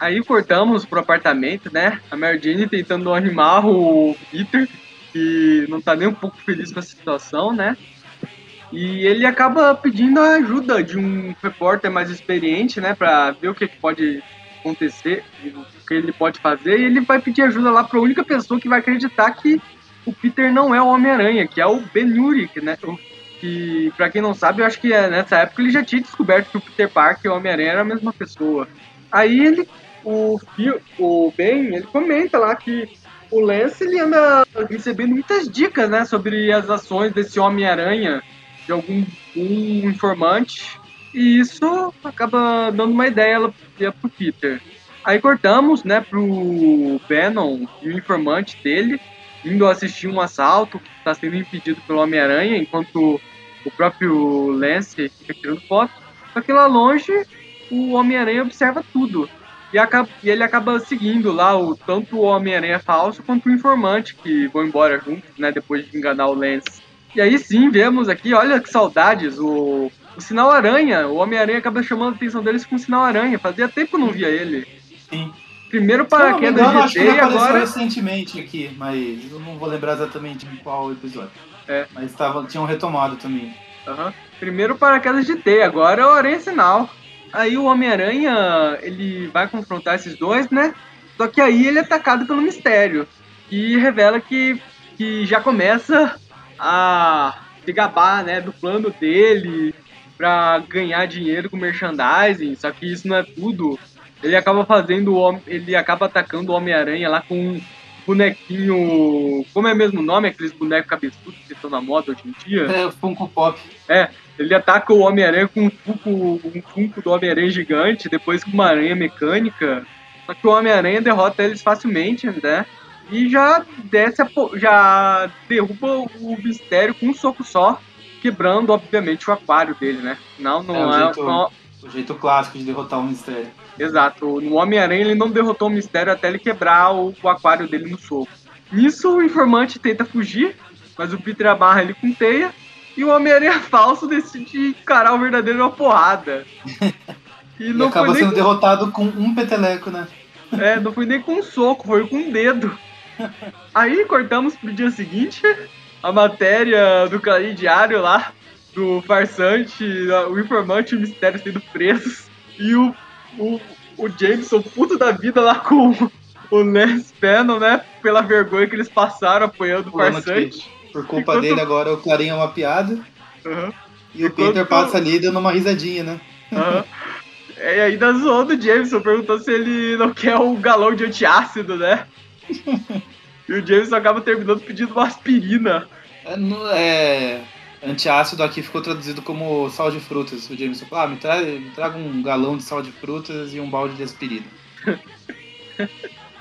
Aí cortamos pro apartamento, né? A Mary Jane tentando animar o Peter, que não tá nem um pouco feliz com essa situação, né? E ele acaba pedindo a ajuda de um repórter mais experiente, né? Pra ver o que, pode acontecer, o que ele pode fazer. E ele vai pedir ajuda lá pra única pessoa que vai acreditar que o Peter não é o Homem-Aranha, que é o Ben Urich, né? Que, pra quem não sabe, eu acho que é, nessa época ele já tinha descoberto que o Peter Parker e o Homem-Aranha eram a mesma pessoa. Aí ele, o, o Ben, ele comenta lá que o Lance ele anda recebendo muitas dicas, né, sobre as ações desse Homem-Aranha de algum um informante. E isso acaba dando uma ideia pro Peter. Aí cortamos, né, pro Venom e o informante dele indo assistir um assalto que está sendo impedido pelo Homem-Aranha, enquanto o próprio Lance fica tirando foto. Só que lá longe, o Homem-Aranha observa tudo. E, acaba, e, ele acaba seguindo lá o, tanto o Homem-Aranha falso quanto o informante, que vão embora juntos, né, depois de enganar o Lance. E aí sim, vemos aqui, olha que saudades, o, o Sinal Aranha. O Homem-Aranha acaba chamando a atenção deles com o Sinal Aranha. Fazia tempo que eu não via ele. Sim. Primeiro paraquedas não, de teia, agora... recentemente aqui, mas eu não vou lembrar exatamente em qual episódio. É. Mas tava, tinham retomado também. Uhum. Primeiro paraquedas de teia, agora é o Aranha Sinal. Aí o Homem-Aranha, ele vai confrontar esses dois, né? Só que aí ele é atacado pelo mistério. E revela que, que já começa a se gabar, né, do plano dele para ganhar dinheiro com merchandising. Só que isso não é tudo. Ele acaba fazendo ele acaba atacando o Homem-Aranha lá com um bonequinho. Como é mesmo o nome? Aqueles bonecos cabeçudos que estão na moda hoje em dia? É, Funko Pop. É, ele ataca o Homem-Aranha com um Funko, um Funko do Homem-Aranha gigante, depois com uma aranha mecânica. Só que o Homem-Aranha derrota eles facilmente, né? E já desce a, já derruba o mistério com um soco só, quebrando, obviamente, o aquário dele, né? Não, não é. O, é, jeito, o jeito clássico de derrotar um mistério. Exato. No Homem-Aranha ele não derrotou o mistério até ele quebrar o, o aquário dele no soco. Nisso o informante tenta fugir, mas o Peter amarra ele com teia e o Homem-Aranha falso decide encarar o verdadeiro uma porrada. E, não e acaba sendo com... derrotado com um peteleco, né? É, não foi nem com um soco, foi com um dedo. Aí cortamos pro dia seguinte a matéria do Clarim Diário lá, do farsante, o informante e o mistério sendo presos. E o, o, o Jameson, puto da vida lá com o Lance Pennon, né? Pela vergonha que eles passaram apoiando o farsante. Por culpa Enquanto... dele agora o Clarim é uma piada. Uhum. E Enquanto... o Peter passa ali dando uma risadinha, né? Uhum. E ainda zoou do Jameson, perguntou se ele não quer um galão de antiácido, né? E o Jameson acaba terminando pedindo uma aspirina. É, é, antiácido aqui ficou traduzido como sal de frutas. O Jameson falou, ah, me, tra me traga um galão de sal de frutas e um balde de aspirina.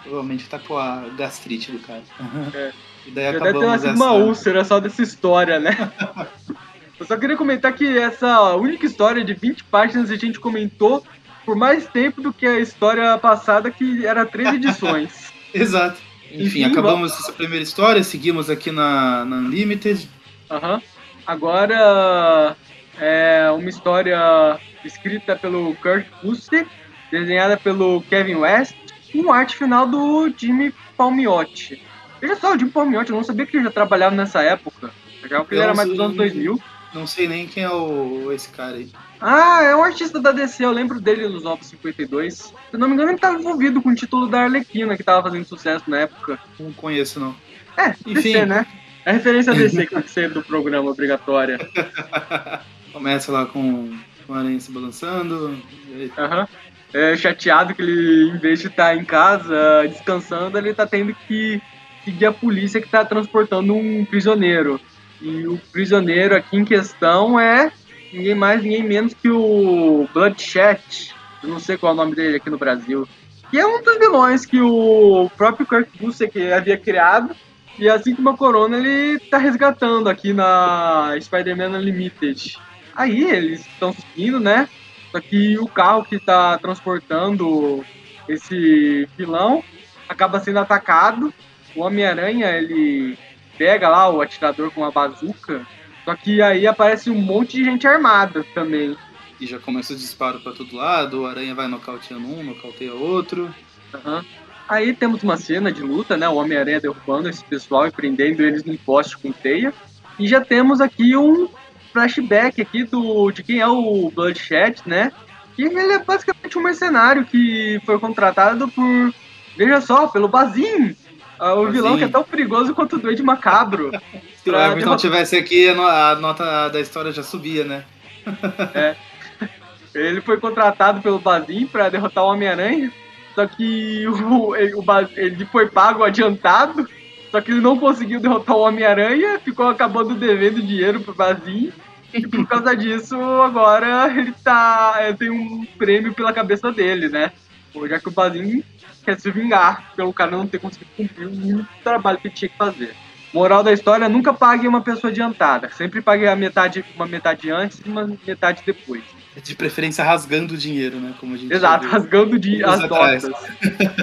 Provavelmente tá com a gastrite do cara. É. E daí Já acabamos deve ter essa... uma úlcera só dessa história, né? Eu só queria comentar que essa única história de 20 páginas a gente comentou por mais tempo do que a história passada, que era três edições. Exato. Enfim, Enfim acabamos vamos... essa primeira história, seguimos aqui na, na Unlimited. Aham. Uhum. Agora é uma história escrita pelo Kurt Busiek, desenhada pelo Kevin West, com arte final do Jimmy Palmiotti. Veja só, o Jimmy Palmiotti, eu não sabia que ele já trabalhava nessa época. Já que ele era mais dos anos 2000. Não sei nem quem é o, esse cara aí. Ah, é um artista da DC, eu lembro dele nos Novos 52. Se não me engano, ele estava envolvido com o título da Arlequina, que estava fazendo sucesso na época. Não conheço, não. É, Enfim. DC, né? É a referência DC que tem que ser do programa obrigatória. Começa lá com, com a aranha se balançando. Aham. Uhum. É chateado que ele, em vez de estar tá em casa descansando, ele está tendo que seguir a polícia que está transportando um prisioneiro. E o prisioneiro aqui em questão é ninguém mais, ninguém menos que o Bloodshot. Eu não sei qual é o nome dele aqui no Brasil. Que é um dos vilões que o próprio Kurt Busiek havia criado. E assim como a Corona, ele tá resgatando aqui na Spider-Man Unlimited. Aí eles estão seguindo, né? Só que o carro que está transportando esse vilão acaba sendo atacado. O Homem-Aranha, ele pega lá o atirador com uma bazuca, só que aí aparece um monte de gente armada também. E já começa o disparo para todo lado, o Aranha vai nocauteando um, nocauteia outro. Uhum. Aí temos uma cena de luta, né? O Homem-Aranha derrubando esse pessoal e prendendo eles num poste com teia. E já temos aqui um flashback aqui do, de quem é o Bloodshot, né? E ele é basicamente um mercenário que foi contratado por, veja só, pelo Bazin, ah, o vilão que é tão perigoso quanto o Duende Macabro. Se o Everton derrotar... tivesse aqui, a nota da história já subia, né? é. Ele foi contratado pelo Bazin para derrotar o Homem-Aranha, só que o, ele, o ele foi pago adiantado, só que ele não conseguiu derrotar o Homem-Aranha, ficou acabando devendo dinheiro pro Bazin. E por causa disso, agora ele tá. Tem um prêmio pela cabeça dele, né? Já que o Bazin quer se vingar pelo cara não ter conseguido cumprir o trabalho que ele tinha que fazer. Moral da história, nunca pague uma pessoa adiantada. Sempre pague a metade, uma metade antes e uma metade depois. De preferência rasgando o dinheiro, né? Como a gente Exato, rasgando de, as notas.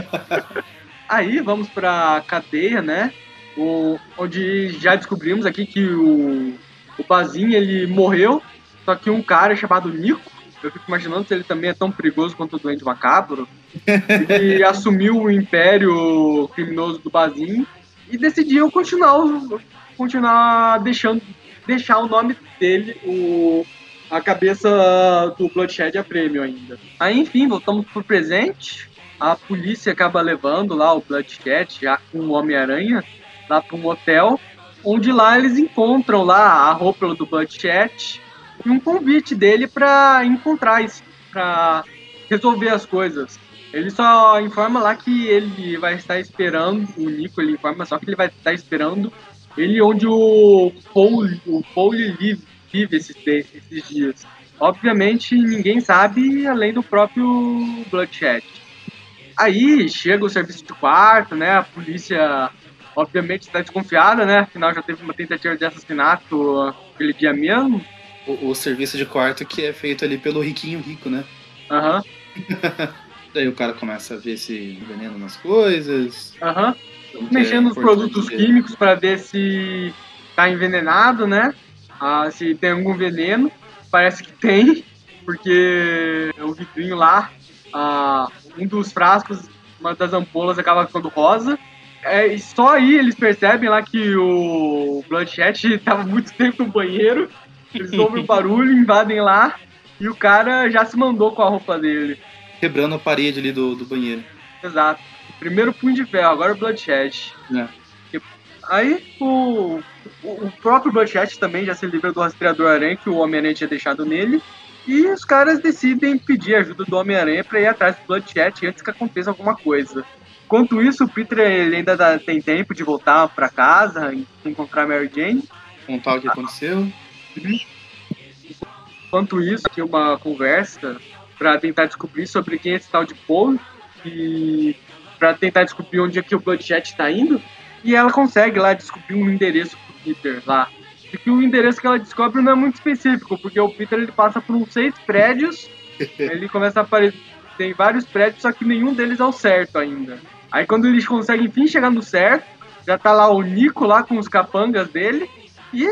Aí vamos pra cadeia, né? O, onde já descobrimos aqui que o, o Bazin ele morreu, só que um cara chamado Nico, eu fico imaginando se ele também é tão perigoso quanto o Doente Macabro, ele assumiu o império criminoso do Bazin e decidiu continuar, continuar deixando, deixar o nome dele, o, a cabeça do Bloodshed a prêmio ainda. Aí, enfim, voltamos pro presente. A polícia acaba levando lá o Bloodshed, já com o Homem-Aranha, lá para um hotel, onde lá eles encontram lá a roupa do Bloodshed e um convite dele para encontrar para resolver as coisas. Ele só informa lá que ele vai estar esperando, o Nico ele informa só que ele vai estar esperando ele onde o Paul, o Paul vive, vive esses, esses dias. Obviamente ninguém sabe além do próprio Bloodshed. Aí chega o serviço de quarto, né? A polícia obviamente está desconfiada, né? Afinal já teve uma tentativa de assassinato aquele dia mesmo. O, o serviço de quarto que é feito ali pelo riquinho rico, né? Aham. Uhum. Daí o cara começa a ver se veneno nas coisas. Aham. Uhum. Mexendo nos produtos químicos para ver se tá envenenado, né? Ah, se tem algum veneno. Parece que tem, porque o vidrinho lá, ah, um dos frascos, uma das ampolas acaba ficando rosa. É, e só aí eles percebem lá que o Bloodshot estava muito tempo no banheiro. Eles ouvem o barulho, invadem lá e o cara já se mandou com a roupa dele quebrando a parede ali do, do banheiro. Exato. Primeiro punho de ferro, agora o Bloodshed. É. Aí o, o próprio Bloodshed também já se livra do rastreador aranha que o Homem-Aranha tinha deixado nele. E os caras decidem pedir ajuda do Homem-Aranha para ir atrás do Bloodshed antes que aconteça alguma coisa. Enquanto isso, o Peter ele ainda dá, tem tempo de voltar para casa, encontrar Mary Jane. Contar o que aconteceu. Uhum. Enquanto isso, aqui uma conversa para tentar descobrir sobre quem é esse tal de Paul e para tentar descobrir onde é que o Bloodjet está indo. E ela consegue lá descobrir um endereço pro Peter lá. E que o endereço que ela descobre não é muito específico, porque o Peter ele passa por uns seis prédios, ele começa a aparecer. Tem vários prédios, só que nenhum deles é o certo ainda. Aí quando eles conseguem enfim chegar no certo, já tá lá o Nico lá com os capangas dele. E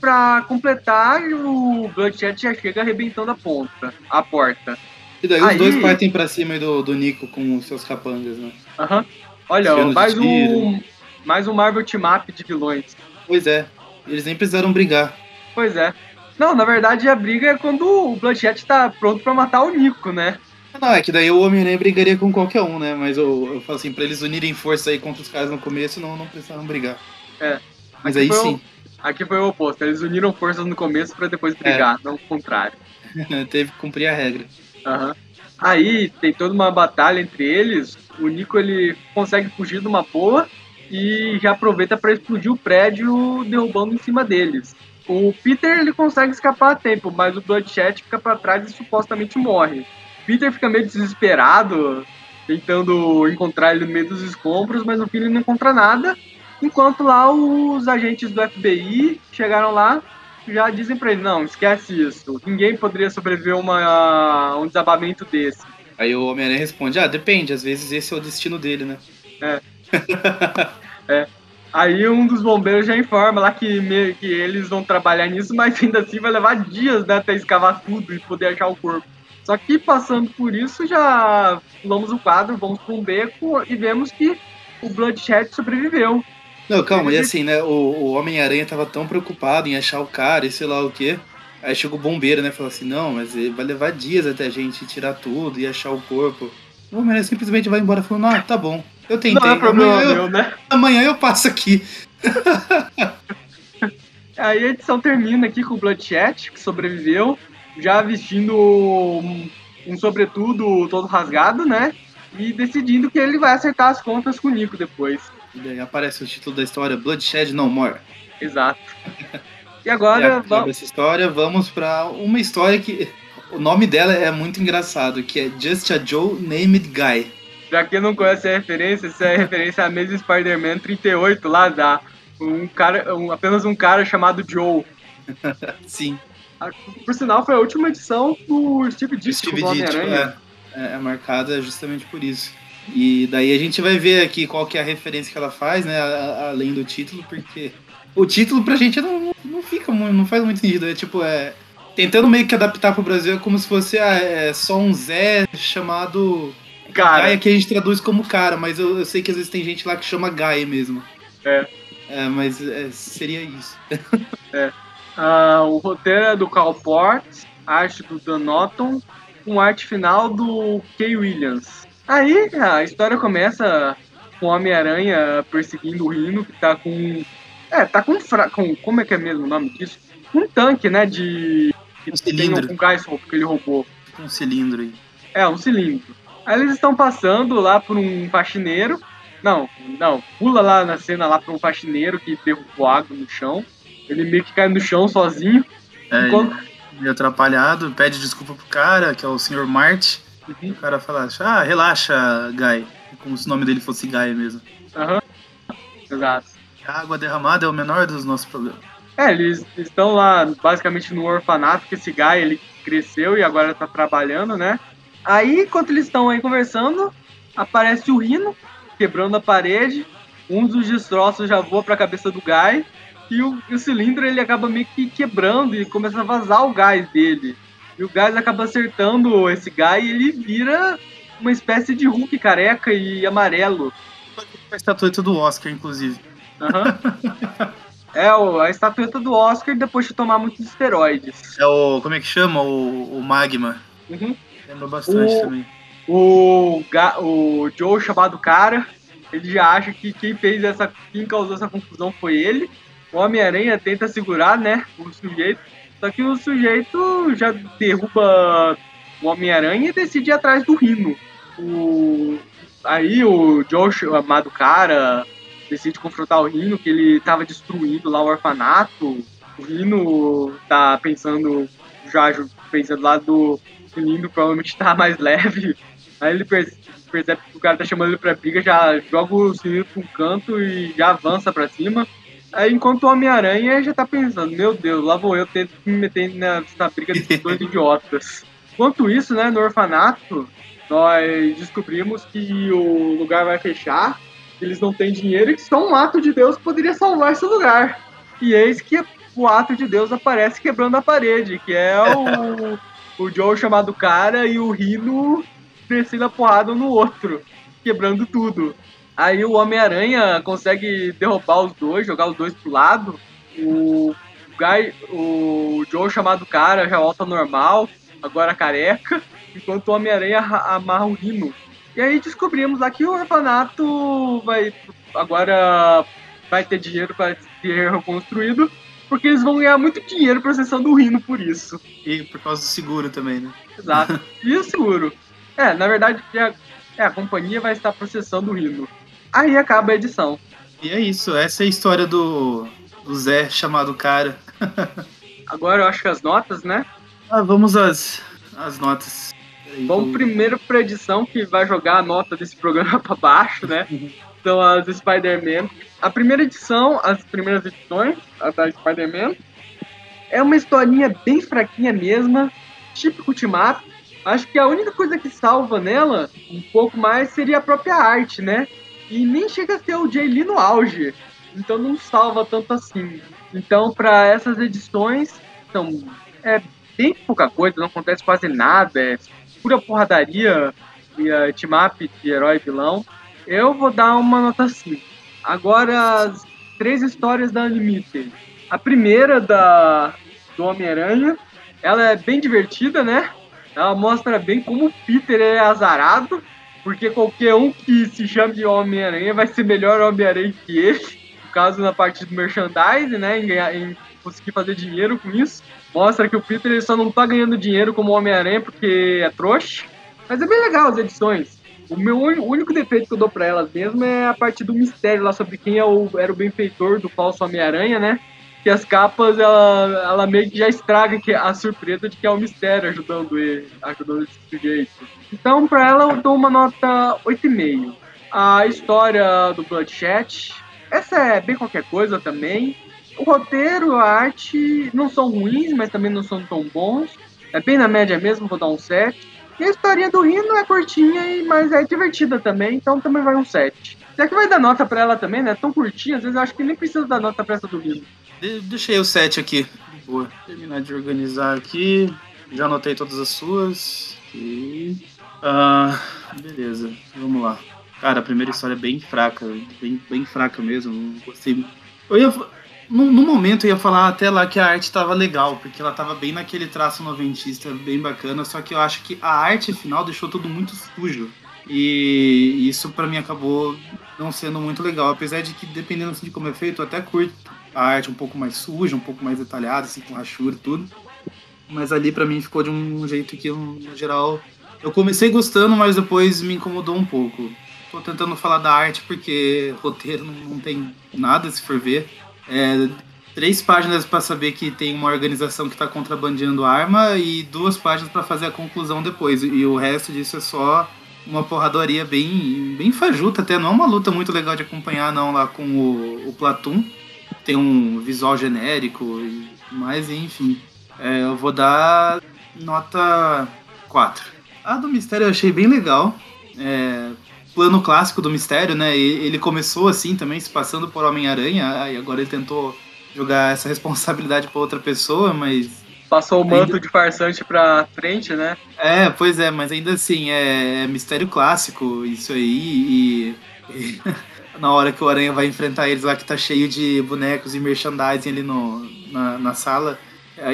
pra completar, o Bloodshot já chega arrebentando a ponta, a porta. E daí Aí... os dois partem pra cima do, do Nico com os seus capangas, né? Aham. Uhum. Olha, mais um, mais um Marvel Team Up de vilões. Pois é, eles nem precisaram brigar. Pois é. Não, na verdade a briga é quando o Bloodshot tá pronto pra matar o Nico, né? Não, é que daí o Homem-Aranha brigaria com qualquer um, né? Mas eu, eu falo assim, pra eles unirem força aí contra os caras no começo, não, não precisaram brigar. É. Mas aí sim. O, aqui foi o oposto, eles uniram forças no começo pra depois brigar, é. não o contrário. Teve que cumprir a regra. Uhum. Aí tem toda uma batalha entre eles. O Nico ele consegue fugir de uma boa e já aproveita para explodir o prédio, derrubando em cima deles. O Peter ele consegue escapar a tempo, mas o Bloodshot fica para trás e supostamente morre. Peter fica meio desesperado, tentando encontrar ele no meio dos escombros, mas no fim ele não encontra nada. Enquanto lá os agentes do FBI chegaram lá já dizem pra ele, não, esquece isso. Ninguém poderia sobreviver a, uma, um desabamento desse. Aí o Homem-Aranha responde, ah, depende, às vezes esse é o destino dele, né? É. é. Aí um dos bombeiros já informa lá que, me, que eles vão trabalhar nisso, mas ainda assim vai levar dias né, até escavar tudo e poder achar o corpo. Só que passando por isso, já pulamos o quadro, vamos para um beco e vemos que o Bloodshed sobreviveu. Não, calma, e assim, né? O, o Homem-Aranha tava tão preocupado em achar o cara e sei lá o quê. Aí chegou o bombeiro, né? Falou assim: não, mas vai levar dias até a gente tirar tudo e achar o corpo. O Homem-Aranha simplesmente vai embora falando: ah, tá bom, eu tentei. Não é problema amanhã, meu, né? Amanhã eu passo aqui. Aí a edição termina aqui com o Bloodchat, que sobreviveu, já vestindo um, um sobretudo todo rasgado, né? E decidindo que ele vai acertar as contas com o Nico depois. E daí aparece o título da história, Bloodshed No More. Exato. E agora. Vamos... essa história, vamos para uma história que. O nome dela é muito engraçado, que é Just a Joe Named Guy. Pra quem não conhece a referência, essa é a referência à mesa Spider-Man 38 lá da um cara, um, apenas um cara chamado Joe. Sim. Por sinal, foi a última edição do Steve Ditko Steve do Homem-Aranha. É, é, é marcada justamente por isso. E daí a gente vai ver aqui qual que é a referência que ela faz, né? a- a- Além do título, porque o título pra gente não, não fica muito, não faz muito sentido. É tipo, é. Tentando meio que adaptar pro Brasil é como se fosse ah, é só um Zé chamado Cara, Gaia que a gente traduz como cara, mas eu, eu sei que às vezes tem gente lá que chama Gaia mesmo. É. É, mas é, seria isso. ah, o roteiro é do Carl Ports, arte do Dan Norton, com arte final do Kay Williams. Aí a história começa com o Homem-Aranha perseguindo o Rino, que tá com. É, tá com, fra... com. Como é que é mesmo o nome disso? Um tanque, né? De. Que Um cilindro. um gás que ele roubou. Um cilindro aí. É, um cilindro. Aí eles estão passando lá por um faxineiro. Não, não, pula lá na cena lá por um faxineiro que derrubou água no chão. Ele meio que cai no chão sozinho. É, Enquanto- meio atrapalhado, pede desculpa pro cara, que é o Sr. Mart. Uhum, O cara fala, ah, relaxa, Guy. Como se o nome dele fosse Guy mesmo. aham. Exato. A água derramada é o menor dos nossos problemas. É, eles estão lá basicamente no orfanato, que esse guy ele cresceu e agora tá trabalhando, né? Aí, enquanto eles estão aí conversando, aparece o Rino quebrando a parede. Um dos destroços já voa pra cabeça do Guy. E o, e o cilindro ele acaba meio que quebrando e começa a vazar o gás dele. E o gás acaba acertando esse Guy e ele vira uma espécie de Hulk careca e amarelo. A estatueta do Oscar, inclusive. Aham. é a estatueta do Oscar depois de tomar muitos esteroides. É o. Como é que chama? O, o Magma. Uhum. Lembra bastante O- também. O, o Joe chamado cara, ele já acha que quem fez essa. quem causou essa confusão foi ele. O Homem-Aranha tenta segurar, né? O sujeito. Só que o sujeito já derruba o Homem-Aranha e decide ir atrás do Rino. O, aí o Joe chamado cara decide confrontar o Rino, que ele tava destruindo lá o orfanato. O Rino tá pensando, já pensando lá do cilindro, provavelmente tá mais leve. Aí ele perce- percebe que o cara tá chamando ele pra briga, já joga o cilindro pra um canto e já avança pra cima. Aí enquanto o Homem-Aranha já tá pensando, meu Deus, lá vou eu tento me meter nessa briga desses dois idiotas. Enquanto isso, né, no orfanato, nós descobrimos que o lugar vai fechar, eles não têm dinheiro e que só um ato de Deus poderia salvar esse lugar. E eis que o ato de Deus aparece quebrando a parede, que é o, o Joe chamado cara e o Rino descendo a porrada um no outro, quebrando tudo. Aí o Homem-Aranha consegue derrubar os dois, jogar os dois pro lado. O Guy, o Joe chamado cara já volta normal, agora careca, enquanto o Homem-Aranha amarra o Rino. E aí descobrimos lá que o orfanato vai agora vai ter dinheiro para ser reconstruído, porque eles vão ganhar muito dinheiro processando o Rino por isso. E por causa do seguro também, né? Exato. E o seguro? É, na verdade, a, é, a companhia vai estar processando o Rino. Aí acaba a edição. E é isso, essa é a história do, do Zé chamado cara. Agora eu acho que as notas, né? Ah, vamos às, às notas. Vamos primeiro pra edição que vai jogar a nota desse programa pra baixo, né? São as Spider-Man. A primeira edição, as primeiras edições, a da Spider-Man, é uma historinha bem fraquinha mesmo, típico team-up. Acho que a única coisa que salva nela um pouco mais seria a própria arte, né? E nem chega a ser o Jay Lee no auge. Então não salva tanto assim. Então, para essas edições, são, é bem pouca coisa, não acontece quase nada, é pura porradaria e uh, team-up de herói e vilão. Eu vou dar uma nota 5. Agora, as três histórias da Unlimited. A primeira da do Homem-Aranha, ela é bem divertida, né? Ela mostra bem como o Peter é azarado, porque qualquer um que se chame de Homem-Aranha vai ser melhor Homem-Aranha que ele. No caso, na parte do merchandising, né? Em, ganhar, em conseguir fazer dinheiro com isso. Mostra que o Peter ele só não tá ganhando dinheiro como Homem-Aranha porque é trouxa. Mas é bem legal as edições. O meu único defeito que eu dou pra elas mesmo é a parte do mistério lá sobre quem é o, era o benfeitor do falso Homem-Aranha, né? Que as capas, ela, ela meio que já estraga a surpresa de que é o mistério ajudando ele, ajudando esse sujeito. Então, pra ela, eu dou uma nota 8,5. A história do Bloodshot, essa é bem qualquer coisa também. O roteiro, a arte não são ruins, mas também não são tão bons. É bem na média mesmo, vou dar um 7. E a historinha do Rino é curtinha, mas é divertida também, então também vai um 7. Será que vai dar nota pra ela também, né? Tão curtinha, às vezes eu acho que nem precisa dar nota pra essa do Rino. De deixei o 7 aqui. Boa. Terminar de organizar aqui. Já anotei todas as suas. E. Ah, beleza, vamos lá. Cara, a primeira história é bem fraca, bem, bem fraca mesmo. Gostei. Eu ia. No, no, momento eu ia falar até lá que a arte tava legal, porque ela tava bem naquele traço noventista, bem bacana, só que eu acho que a arte final deixou tudo muito sujo. E isso para mim acabou não sendo muito legal, apesar de que dependendo assim, de como é feito, eu até curto a arte um pouco mais suja, um pouco mais detalhada, assim, com rachura e tudo. Mas ali para mim ficou de um jeito que, no geral, eu comecei gostando, mas depois me incomodou um pouco. Tô tentando falar da arte porque roteiro não, não tem nada, se for ver. É, três páginas para saber que tem uma organização que está contrabandeando arma e duas páginas para fazer a conclusão depois. E o resto disso é só uma porradaria bem, bem fajuta, até não é uma luta muito legal de acompanhar não lá com o, o Platum. Tem um visual genérico, mas enfim. É, eu vou dar nota 4. A do Mistério eu achei bem legal. É, plano clássico do Mistério, né? Ele começou assim também, se passando por Homem-Aranha, e agora ele tentou jogar essa responsabilidade para outra pessoa, mas. Passou o manto ainda... de farsante pra frente, né? É, pois é, mas ainda assim, é, é mistério clássico isso aí, e, e na hora que o Aranha vai enfrentar eles lá, que tá cheio de bonecos e merchandising ali no, na, na sala,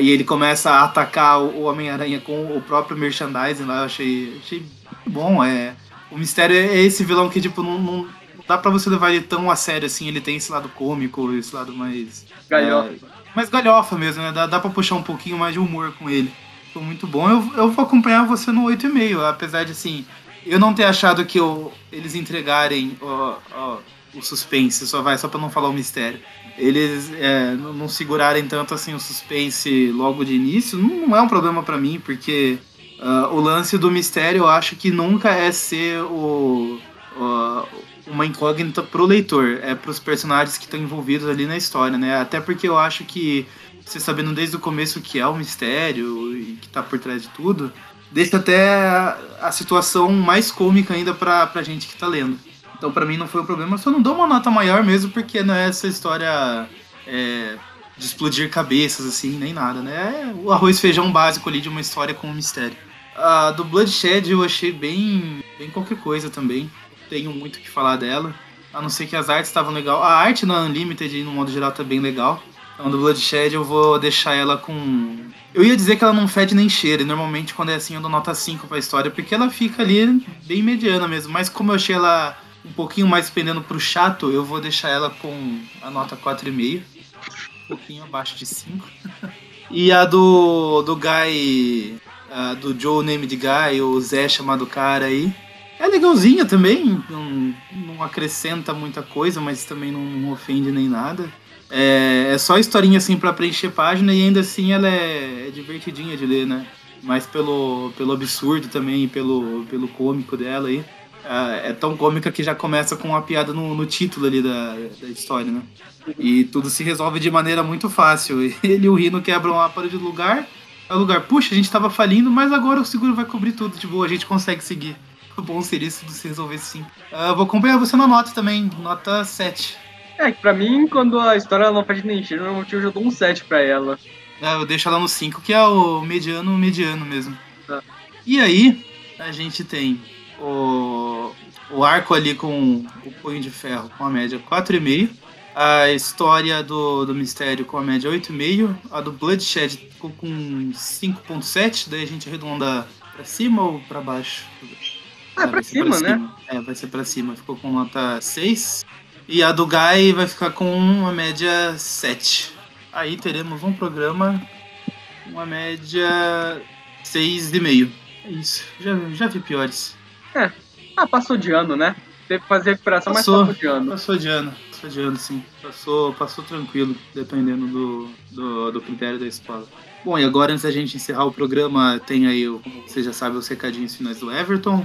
e ele começa a atacar o Homem-Aranha com o próprio merchandising lá, eu achei, achei bom, é o mistério é esse vilão que, tipo, não, não dá pra você levar ele tão a sério assim. Ele tem esse lado cômico, esse lado mais. Galhofa. É, mais galhofa mesmo, né? Dá, dá pra puxar um pouquinho mais de humor com ele. Foi muito bom. Eu, eu vou acompanhar você no 8,5, apesar de, assim, eu não ter achado que eu, eles entregarem ó, ó, o suspense, só vai, só pra não falar o mistério. Eles é, não segurarem tanto assim o suspense logo de início, não, não é um problema para mim, porque Uh, o lance do mistério eu acho que nunca é ser o, uh, uma incógnita pro leitor, é pros personagens que estão envolvidos ali na história, né? Até porque eu acho que você sabendo desde o começo o que é o mistério e que tá por trás de tudo, deixa até a, situação mais cômica ainda pra, pra gente que tá lendo. Então para mim não foi um problema, só não dou uma nota maior mesmo porque não é essa história é, de explodir cabeças assim, nem nada, né? É o arroz feijão básico ali de uma história com um mistério. A do Bloodshed eu achei bem, bem qualquer coisa também. Tenho muito o que falar dela. A não ser que as artes estavam legal. A arte na Unlimited, no modo geral, tá bem legal. Então, do Bloodshed eu vou deixar ela com. Eu ia dizer que ela não fede nem cheira, e normalmente quando é assim eu dou nota 5 pra história, porque ela fica ali bem mediana mesmo. Mas como eu achei ela um pouquinho mais pendendo pro chato, eu vou deixar ela com a nota 4,5. Um pouquinho abaixo de 5. e a do, do Guy do Joe Name de Guy, o Zé chamado cara aí. É legalzinha também, não, não acrescenta muita coisa, mas também não, não ofende nem nada. É, é, só historinha assim para preencher página e ainda assim ela é, é, divertidinha de ler, né? Mas pelo, pelo absurdo também, pelo, pelo cômico dela aí. É, é tão cômica que já começa com uma piada no, no título ali da, da história, né? E tudo se resolve de maneira muito fácil. Ele e o Rino quebram a parede do lugar, é lugar, puxa, a gente tava falindo, mas agora o seguro vai cobrir tudo, de boa, a gente consegue seguir. Bom seria se se resolvesse sim. Uh, vou acompanhar você na nota também, nota 7. É, que pra mim, quando a história não faz nem cheiro, normalmente eu já dou um 7 pra ela. É, eu deixo ela no 5, que é o mediano, mediano mesmo. Tá. E aí, a gente tem o, o arco ali com o punho de ferro com a média 4,5 a história do, do mistério com a média 8,5. A do Bloodshed ficou com 5,7. Daí a gente arredonda pra cima ou pra baixo? Ah, é, pra cima, pra né? Cima. É, vai ser pra cima. Ficou com nota 6. E a do Guy vai ficar com uma média 7. Aí teremos um programa uma média 6,5. É isso. Já, já vi piores. É. Ah, passou de ano, né? teve que fazer recuperação, Passou, mas passou de ano. Passou de ano, passou de ano, sim. Passou, passou tranquilo, dependendo do, do, do critério da escola. Bom, e agora, antes da gente encerrar o programa, tem aí, o- como você já sabe, os recadinhos finais do Everton.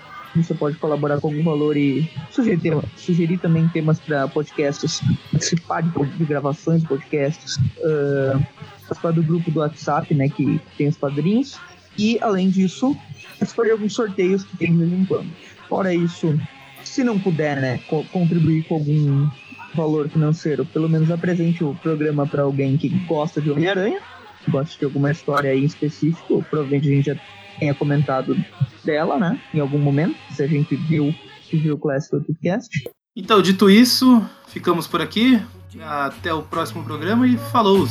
Você pode colaborar com algum valor e sugerir, sugerir também temas para podcasts, participar de, de gravações de podcasts, ah, participar do grupo do WhatsApp, né, que tem os padrinhos. E, além disso, participar de alguns sorteios que tem de vez em quando. Fora isso, se não puder, né, co- contribuir com algum valor financeiro, pelo menos apresente o programa para alguém que gosta de Homem-Aranha, gosta de alguma história aí em específico, provavelmente a gente já tenha comentado dela, né, em algum momento, se a gente viu, se viu o Classic Podcast. Então, dito isso, ficamos por aqui. Até o próximo programa e falou!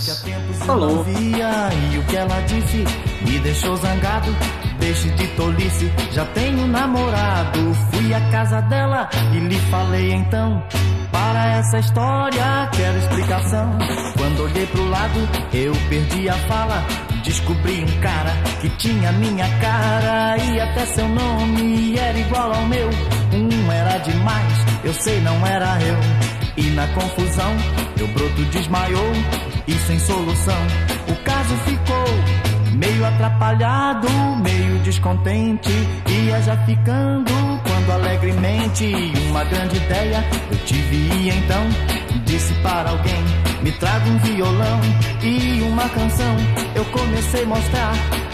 Falou. e o que ela disse me deixou zangado. Deixe de tolice, já tenho namorado. Fui à casa dela e lhe falei então. Para essa história quero explicação. Quando olhei pro lado, eu perdi a fala. Descobri um cara que tinha minha cara e até seu nome era igual ao meu. Um era demais, eu sei não era eu. E na confusão, meu broto desmaiou e sem solução. O caso ficou meio atrapalhado, meio descontente. Ia já ficando quando alegremente uma grande ideia eu tive e então disse para alguém: Me traga um violão e uma canção. Eu comecei a mostrar,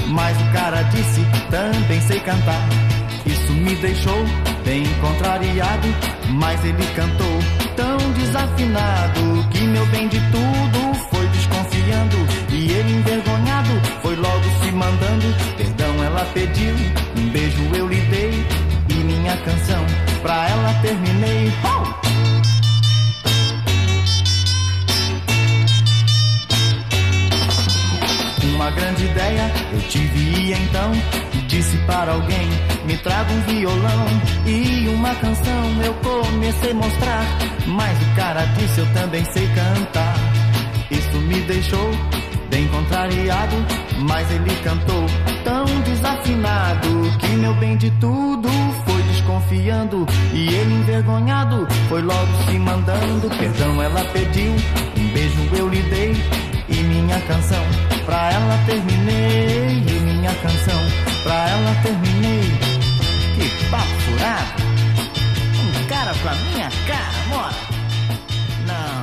mas o cara disse: Também sei cantar. Isso me deixou bem contrariado, mas ele cantou tão desafinado que meu bem de tudo foi desconfiando e ele envergonhado foi logo se mandando. Perdão ela pediu, um beijo eu lhe dei e minha canção pra ela terminei. Oh! Uma grande ideia eu tive e então disse para alguém: Me traga um violão e uma canção. Eu comecei a mostrar, mas o cara disse: Eu também sei cantar. Isso me deixou bem contrariado, mas ele cantou tão desafinado que meu bem de tudo foi desconfiando e ele envergonhado foi logo se mandando. Perdão ela pediu, um beijo eu lhe dei e minha canção pra ela terminei e minha canção pra ela terminei. Que papo furado! Um cara com a minha cara, mora? Não,